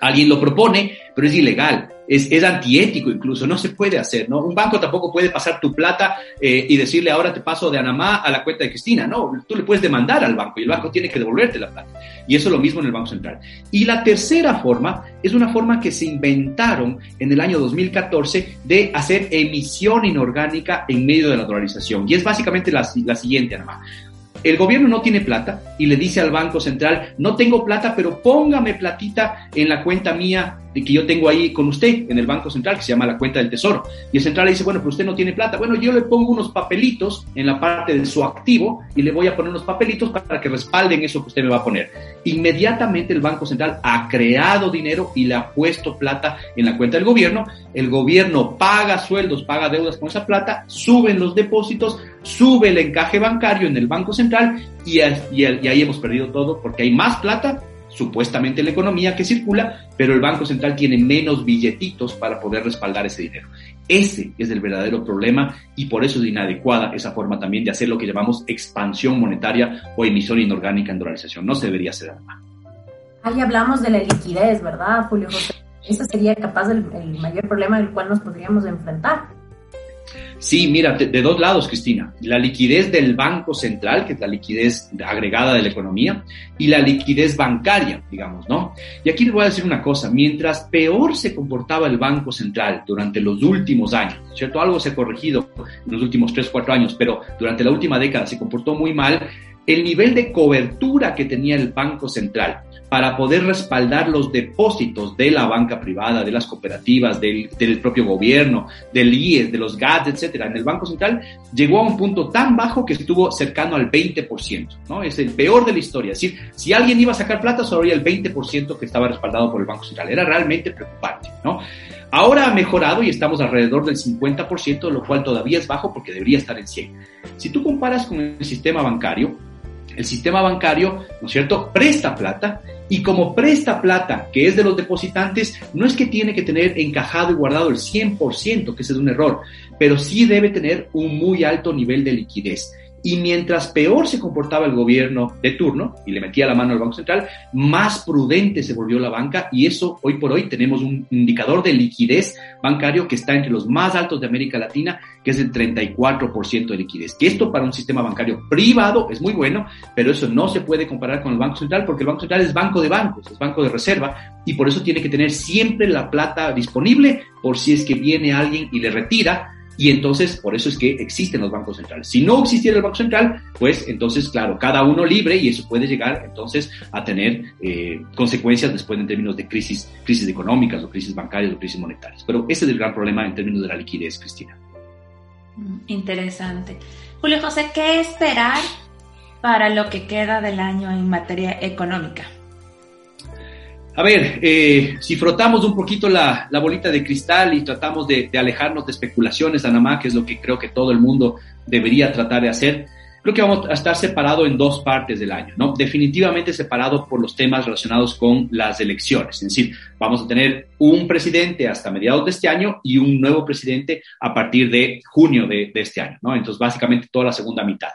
Alguien lo propone, pero es ilegal, es, es, antiético incluso, no se puede hacer, ¿no? Un banco tampoco puede pasar tu plata eh, y decirle ahora te paso de Anamá a la cuenta de Cristina, no, tú le puedes demandar al banco y el banco tiene que devolverte la plata. Y eso es lo mismo en el Banco Central. Y la tercera forma es una forma que se inventaron en el año 2014 de hacer emisión inorgánica en medio de la dolarización. Y es básicamente la, la siguiente, Anamá el gobierno no tiene plata y le dice al Banco Central, no tengo plata, pero póngame platita en la cuenta mía de que yo tengo ahí con usted en el Banco Central, que se llama la cuenta del Tesoro. Y el central le dice, bueno, pero usted no tiene plata. Bueno, yo le pongo unos papelitos en la parte de su activo y le voy a poner unos papelitos para que respalden eso que usted me va a poner. Inmediatamente el Banco Central ha creado dinero y le ha puesto plata en la cuenta del gobierno. El gobierno paga sueldos, paga deudas con esa plata, suben los depósitos, sube el encaje bancario en el Banco Central y, y, y ahí hemos perdido todo porque hay más plata supuestamente la economía que circula, pero el Banco Central tiene menos billetitos para poder respaldar ese dinero. Ese es el verdadero problema y por eso es inadecuada esa forma también de hacer lo que llamamos expansión monetaria o emisión inorgánica en dolarización. No se debería hacer nada. Ahí hablamos de la liquidez, ¿verdad, Julio José? Ese sería capaz el, el mayor problema del cual nos podríamos enfrentar. Sí, mira, de, dos lados, Cristina. La liquidez del Banco Central, que es la liquidez agregada de la economía, y la liquidez bancaria, digamos, ¿no? Y aquí les voy a decir una cosa. Mientras peor se comportaba el Banco Central durante los últimos años, ¿cierto? Algo se ha corregido en los últimos tres, cuatro años, pero durante la última década se comportó muy mal. El nivel de cobertura que tenía el Banco Central para poder respaldar los depósitos de la banca privada, de las cooperativas, del, del propio gobierno, del IES, de los GATS, etcétera, en el Banco Central, llegó a un punto tan bajo que estuvo cercano al 20%, ¿no? Es el peor de la historia. Es decir, si alguien iba a sacar plata, solo había el 20% que estaba respaldado por el Banco Central. Era realmente preocupante, ¿no? Ahora ha mejorado y estamos alrededor del 50%, lo cual todavía es bajo porque debería estar en 100. Si tú comparas con el sistema bancario, el sistema bancario, ¿no es cierto?, presta plata y como presta plata que es de los depositantes, no es que tiene que tener encajado y guardado el 100%, que ese es un error, pero sí debe tener un muy alto nivel de liquidez. Y mientras peor se comportaba el gobierno de turno y le metía la mano al Banco Central, más prudente se volvió la banca y eso hoy por hoy tenemos un indicador de liquidez bancario que está entre los más altos de América Latina, que es el 34% de liquidez. Que esto para un sistema bancario privado es muy bueno, pero eso no se puede comparar con el Banco Central porque el Banco Central es banco de bancos, es banco de reserva y por eso tiene que tener siempre la plata disponible por si es que viene alguien y le retira y entonces, por eso es que existen los bancos centrales. Si no existiera el Banco Central, pues entonces, claro, cada uno libre y eso puede llegar entonces a tener eh, consecuencias después en términos de crisis, crisis económicas o crisis bancarias o crisis monetarias. Pero ese es el gran problema en términos de la liquidez, Cristina. Mm, interesante. Julio José, ¿qué esperar para lo que queda del año en materia económica? A ver, eh, si frotamos un poquito la, bolita de cristal y tratamos de, alejarnos de especulaciones, Anamá, que es lo que creo que todo el mundo debería tratar de hacer, creo que vamos a estar separados en dos partes del año, ¿no? Definitivamente separado por los temas relacionados con las elecciones. Es decir, vamos a tener un presidente hasta mediados de este año y un nuevo presidente a partir de junio de, de este año, ¿no? Entonces, básicamente toda la segunda mitad.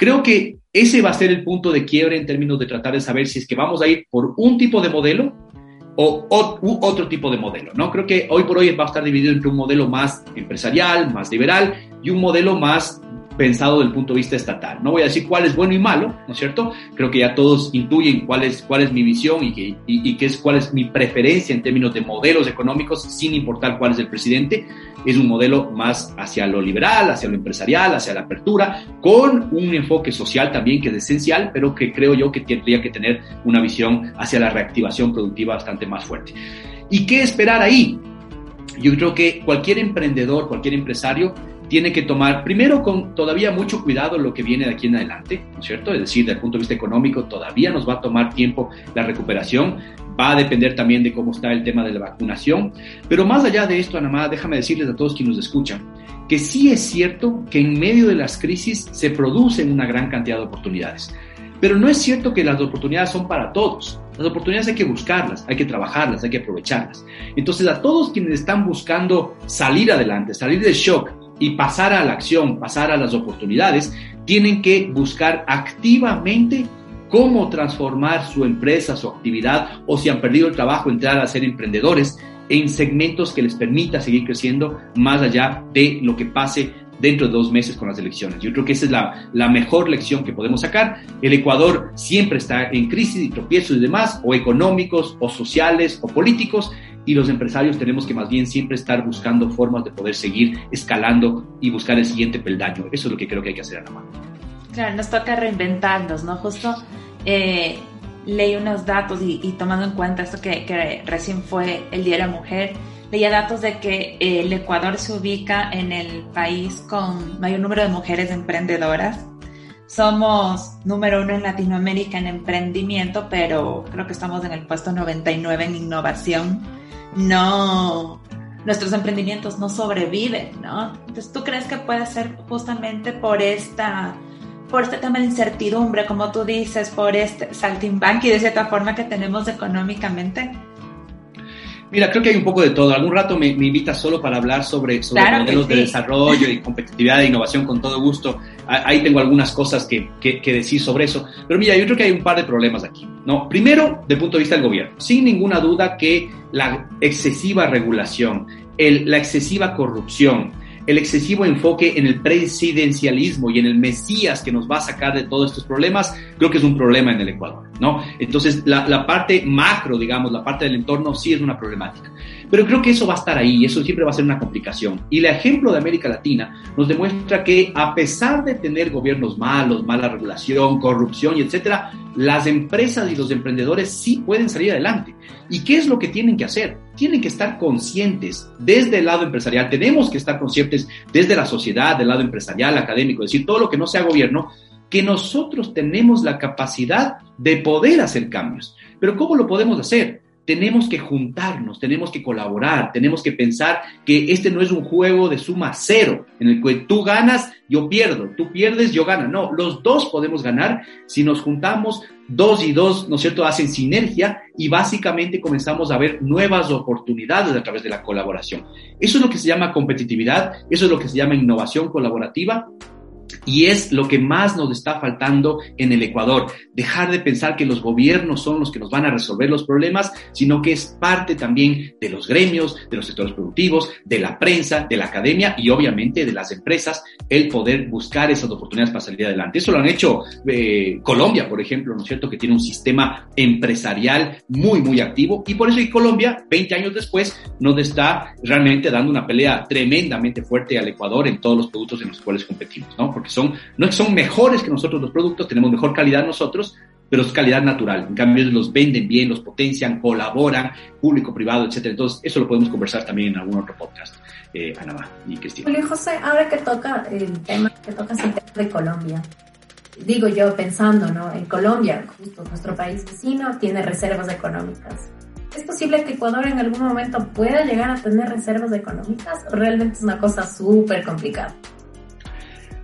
Creo que ese va a ser el punto de quiebre en términos de tratar de saber si es que vamos a ir por un tipo de modelo o, otro tipo de modelo, ¿no? Creo que hoy por hoy va a estar dividido entre un modelo más empresarial, más liberal y un modelo más pensado desde el punto de vista estatal. No voy a decir cuál es bueno y malo, ¿no es cierto? Creo que ya todos intuyen cuál es, cuál es mi visión y, que, y, qué es, cuál es mi preferencia en términos de modelos económicos, sin importar cuál es el presidente. Es un modelo más hacia lo liberal, hacia lo empresarial, hacia la apertura, con un enfoque social también que es esencial, pero que creo yo que tendría que tener una visión hacia la reactivación productiva bastante más fuerte. ¿Y qué esperar ahí? Yo creo que cualquier emprendedor, cualquier empresario tiene que tomar, primero con todavía mucho cuidado lo que viene de aquí en adelante, ¿no es cierto? Es decir, desde el punto de vista económico todavía nos va a tomar tiempo la recuperación, va a depender también de cómo está el tema de la vacunación, pero más allá de esto, Ana déjame decirles a todos quienes nos escuchan, que sí es cierto que en medio de las crisis se producen una gran cantidad de oportunidades. Pero no es cierto que las oportunidades son para todos. Las oportunidades hay que buscarlas, hay que trabajarlas, hay que aprovecharlas. Entonces a todos quienes están buscando salir adelante, salir del shock, y pasar a la acción, pasar a las oportunidades, tienen que buscar activamente cómo transformar su empresa, su actividad, o si han perdido el trabajo, entrar a ser emprendedores en segmentos que les permita seguir creciendo más allá de lo que pase dentro de dos meses con las elecciones. Yo creo que esa es la, la mejor lección que podemos sacar. El Ecuador siempre está en crisis y tropiezos y demás, o económicos, o sociales, o políticos, y los empresarios tenemos que más bien siempre estar buscando formas de poder seguir escalando y buscar el siguiente peldaño. Eso es lo que creo que hay que hacer, Ana Claro, nos toca reinventarnos, ¿no? Justo eh, leí unos datos y, tomando en cuenta esto que, que, recién fue el Día de la Mujer, leía datos de que el Ecuador se ubica en el país con mayor número de mujeres emprendedoras. Somos número uno en Latinoamérica en emprendimiento, pero creo que estamos en el puesto 99 en innovación no, nuestros emprendimientos no sobreviven, ¿no? Entonces, ¿tú crees que puede ser justamente por esta, por este tema de incertidumbre, como tú dices, por este saltimbanqui de cierta forma que tenemos económicamente? Mira, creo que hay un poco de todo. Algún rato me, me invitas solo para hablar sobre, sobre modelos de desarrollo y competitividad e innovación con todo gusto. Ahí tengo algunas cosas que, que, que, decir sobre eso. Pero mira, yo creo que hay un par de problemas aquí. ¿no? Primero, del punto de vista del gobierno. Sin ninguna duda que la excesiva regulación, el, la excesiva corrupción, el excesivo enfoque en el presidencialismo y en el Mesías que nos va a sacar de todos estos problemas, creo que es un problema en el Ecuador, ¿no? Entonces, la, parte macro, digamos, la parte del entorno sí es una problemática. Pero creo que eso va a estar ahí eso siempre va a ser una complicación. Y el ejemplo de América Latina nos demuestra que a pesar de tener gobiernos malos, mala regulación, corrupción y etcétera, las empresas y los emprendedores sí pueden salir adelante. ¿Y qué es lo que tienen que hacer? Tienen que estar conscientes desde el lado empresarial, tenemos que estar conscientes desde la sociedad, del lado empresarial, académico, es decir, todo lo que no sea gobierno, que nosotros tenemos la capacidad de poder hacer cambios. Pero ¿cómo lo podemos hacer? Tenemos que juntarnos, tenemos que colaborar, tenemos que pensar que este no es un juego de suma cero, en el que tú ganas, yo pierdo, tú pierdes, yo gano. No, los dos podemos ganar si nos juntamos, dos y dos, ¿no es cierto?, hacen sinergia y básicamente comenzamos a ver nuevas oportunidades a través de la colaboración. Eso es lo que se llama competitividad, eso es lo que se llama innovación colaborativa y es lo que más nos está faltando en el Ecuador. Dejar de pensar que los gobiernos son los que nos van a resolver los problemas, sino que es parte también de los gremios, de los sectores productivos, de la prensa, de la academia y obviamente de las empresas, el poder buscar esas oportunidades para salir adelante. Eso lo han hecho eh, Colombia, por ejemplo, ¿no es cierto? Que tiene un sistema empresarial muy, muy activo y por eso que Colombia, 20 años después, nos está realmente dando una pelea tremendamente fuerte al Ecuador en todos los productos en los cuales competimos, ¿no? Porque son, no es que son mejores que nosotros los productos, tenemos mejor calidad nosotros, pero es calidad natural. En cambio, ellos los venden bien, los potencian, colaboran, público, privado, etcétera. Entonces, eso lo podemos conversar también en algún otro podcast, eh, Ana y Cristina. Julio José, ahora que toca el tema, que tocas el tema de Colombia, digo yo pensando, ¿no? En Colombia, justo nuestro país vecino, tiene reservas económicas. ¿Es posible que Ecuador en algún momento pueda llegar a tener reservas económicas? Realmente es una cosa súper complicada.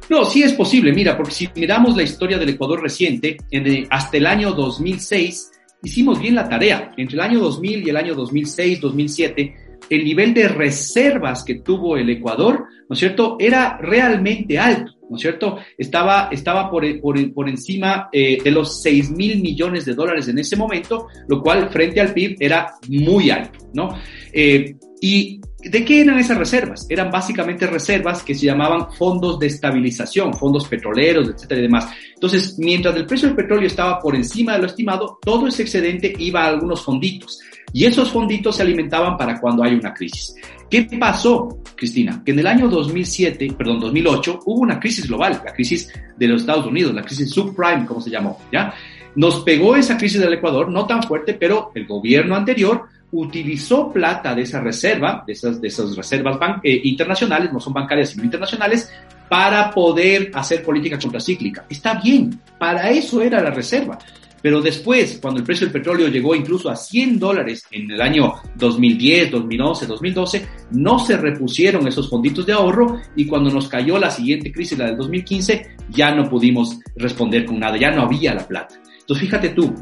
No, sí es posible, mira, porque si miramos la historia del Ecuador reciente, en hasta el año 2006 hicimos bien la tarea. Entre el año 2000 y el año 2006, 2007, el nivel de reservas que tuvo el Ecuador, ¿no es cierto?, era realmente alto, ¿no es cierto? Estaba, estaba por, por, por encima eh, de los 6 mil millones de dólares en ese momento, lo cual frente al PIB era muy alto, ¿no? Eh, y ¿De qué eran esas reservas? Eran básicamente reservas que se llamaban fondos de estabilización, fondos petroleros, etcétera y demás. Entonces, mientras el precio del petróleo estaba por encima de lo estimado, todo ese excedente iba a algunos fonditos. Y esos fonditos se alimentaban para cuando hay una crisis. ¿Qué pasó, Cristina? Que en el año 2007, perdón, 2008, hubo una crisis global, la crisis de los Estados Unidos, la crisis subprime, como se llamó, ¿ya? Nos pegó esa crisis del Ecuador, no tan fuerte, pero el gobierno anterior utilizó plata de esa reserva, de esas, de esas reservas eh, internacionales, no son bancarias sino internacionales, para poder hacer política contracíclica. Está bien, para eso era la reserva. Pero después, cuando el precio del petróleo llegó incluso a 100 dólares en el año 2010, 2011, 2012, no se repusieron esos fonditos de ahorro y cuando nos cayó la siguiente crisis, la del 2015, ya no pudimos responder con nada, ya no había la plata. Entonces, fíjate tú,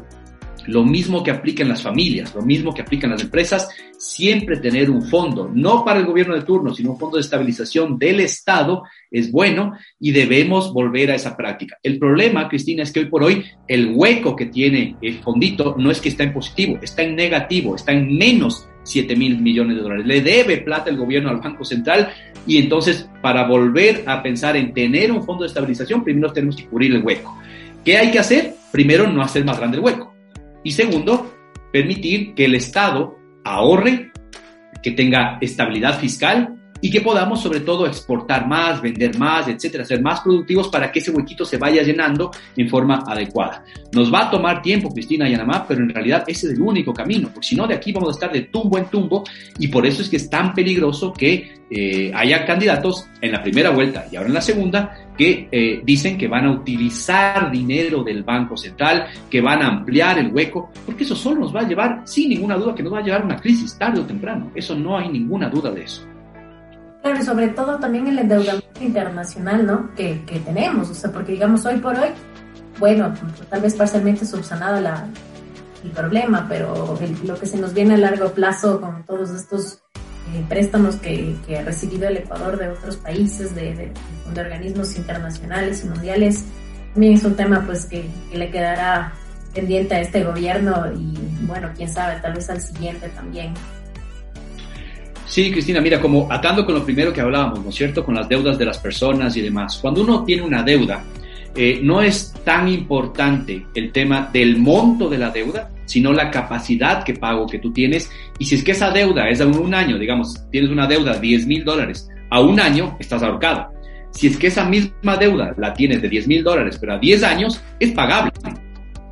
lo mismo que aplica en las familias, lo mismo que aplica en las empresas, siempre tener un fondo, no para el gobierno de turno, sino un fondo de estabilización del Estado es bueno y debemos volver a esa práctica. El problema, Cristina, es que hoy por hoy el hueco que tiene el fondito no es que está en positivo, está en negativo, está en menos 7 mil millones de dólares. Le debe plata el gobierno al Banco Central y entonces para volver a pensar en tener un fondo de estabilización, primero tenemos que cubrir el hueco. ¿Qué hay que hacer? Primero, no hacer más grande el hueco. Y segundo, permitir que el Estado ahorre, que tenga estabilidad fiscal y que podamos sobre todo exportar más, vender más, etcétera, ser más productivos para que ese huequito se vaya llenando en forma adecuada. Nos va a tomar tiempo, Cristina y Anamá, pero en realidad ese es el único camino, porque si no, de aquí vamos a estar de tumbo en tumbo y por eso es que es tan peligroso que eh, haya candidatos en la primera vuelta y ahora en la segunda que eh, dicen que van a utilizar dinero del Banco Central, que van a ampliar el hueco, porque eso solo nos va a llevar, sin ninguna duda, que nos va a llevar a una crisis tarde o temprano. Eso no hay ninguna duda de eso. Claro, y sobre todo también el endeudamiento internacional, ¿no? Que, que tenemos, o sea, porque digamos hoy por hoy, bueno, tal vez parcialmente subsanado la, el problema, pero lo que se nos viene a largo plazo con todos estos eh, préstamos que, que, ha recibido el Ecuador de otros países, de, de, de, organismos internacionales y mundiales, también es un tema pues que, que le quedará pendiente a este gobierno y bueno, quién sabe, tal vez al siguiente también. Sí, Cristina, mira, como atando con lo primero que hablábamos, ¿no es cierto? Con las deudas de las personas y demás. Cuando uno tiene una deuda, eh, no es tan importante el tema del monto de la deuda, sino la capacidad que pago que tú tienes. Y si es que esa deuda es a un año, digamos, tienes una deuda de 10 mil dólares, a un año estás ahorcado. Si es que esa misma deuda la tienes de 10 mil dólares, pero a 10 años, es pagable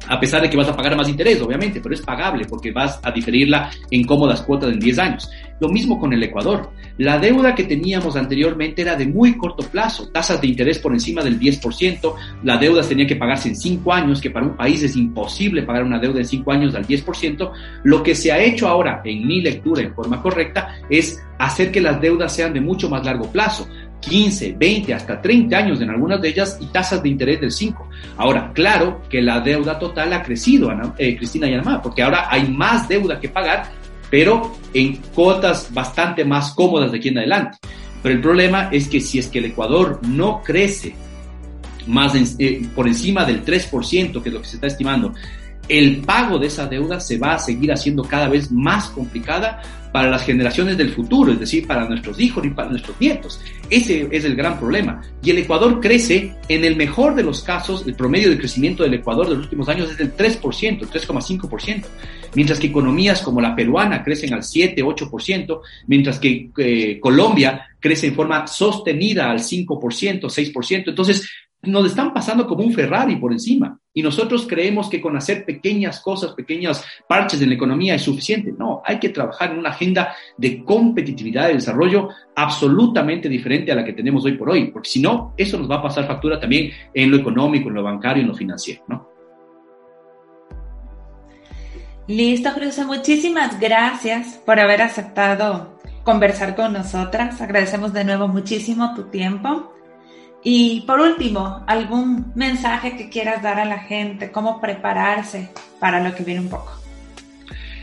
a pesar de que vas a pagar más interés, obviamente, pero es pagable porque vas a diferirla en cómodas cuotas en 10 años. Lo mismo con el Ecuador. La deuda que teníamos anteriormente era de muy corto plazo, tasas de interés por encima del 10%, la deuda tenía que pagarse en 5 años, que para un país es imposible pagar una deuda en 5 años al 10%. Lo que se ha hecho ahora, en mi lectura en forma correcta, es hacer que las deudas sean de mucho más largo plazo. 15, 20, hasta 30 años en algunas de ellas y tasas de interés del 5. Ahora, claro que la deuda total ha crecido, eh, Cristina Yanamá, porque ahora hay más deuda que pagar, pero en cuotas bastante más cómodas de aquí en adelante. Pero el problema es que si es que el Ecuador no crece más eh, por encima del 3%, que es lo que se está estimando, el pago de esa deuda se va a seguir haciendo cada vez más complicada para las generaciones del futuro, es decir, para nuestros hijos y para nuestros nietos. Ese es el gran problema. Y el Ecuador crece, en el mejor de los casos, el promedio de crecimiento del Ecuador de los últimos años es del 3%, 3,5%, mientras que economías como la peruana crecen al 7, 8%, mientras que eh, Colombia crece en forma sostenida al 5%, 6%. Entonces, nos están pasando como un Ferrari por encima. Y nosotros creemos que con hacer pequeñas cosas, pequeñas parches en la economía es suficiente. No, hay que trabajar en una agenda de competitividad y desarrollo absolutamente diferente a la que tenemos hoy por hoy, porque si no, eso nos va a pasar factura también en lo económico, en lo bancario, en lo financiero. Listo, Cruz. Muchísimas gracias por haber aceptado conversar con nosotras. Agradecemos de nuevo muchísimo tu tiempo. Y por último, algún mensaje que quieras dar a la gente, cómo prepararse para lo que viene un poco.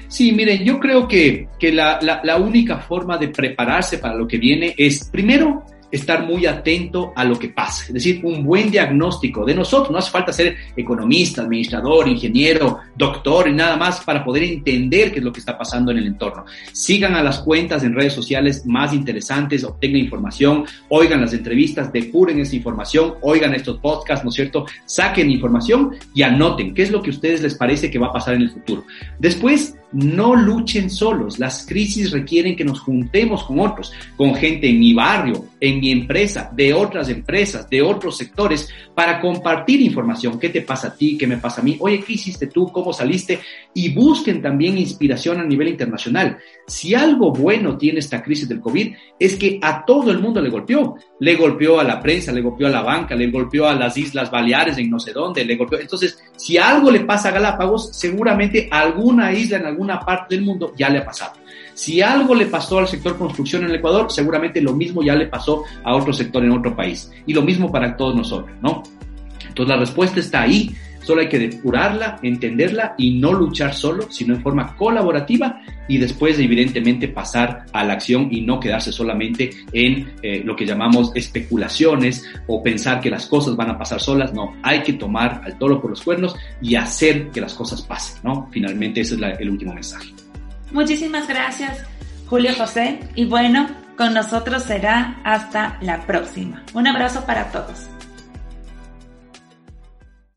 Sí, miren, yo creo que, que la, la, la única forma de prepararse para lo que viene es, primero, estar muy atento a lo que pasa, es decir, un buen diagnóstico de nosotros. No hace falta ser economista, administrador, ingeniero, doctor y nada más para poder entender qué es lo que está pasando en el entorno. Sigan a las cuentas en redes sociales más interesantes, obtengan información, oigan las entrevistas, depuren esa información, oigan estos podcasts, ¿no es cierto? Saquen información y anoten qué es lo que a ustedes les parece que va a pasar en el futuro. Después, no luchen solos. Las crisis requieren que nos juntemos con otros, con gente en mi barrio, en mi empresa, de otras empresas, de otros sectores, para compartir información. ¿Qué te pasa a ti? ¿Qué me pasa a mí? Oye, ¿qué hiciste tú? ¿Cómo saliste? Y busquen también inspiración a nivel internacional. Si algo bueno tiene esta crisis del COVID es que a todo el mundo le golpeó. Le golpeó a la prensa, le golpeó a la banca, le golpeó a las Islas Baleares en no sé dónde, le golpeó. Entonces, si algo le pasa a Galápagos, seguramente alguna isla en alguna parte del mundo ya le ha pasado. Si algo le pasó al sector construcción en el Ecuador, seguramente lo mismo ya le pasó a otro sector en otro país. Y lo mismo para todos nosotros, ¿no? Entonces la respuesta está ahí, solo hay que depurarla, entenderla y no luchar solo, sino en forma colaborativa y después evidentemente pasar a la acción y no quedarse solamente en eh, lo que llamamos especulaciones o pensar que las cosas van a pasar solas. No, hay que tomar al toro por los cuernos y hacer que las cosas pasen, ¿no? Finalmente ese es el último mensaje. Muchísimas gracias, Julio José. Y bueno, con nosotros será hasta la próxima. Un abrazo para todos.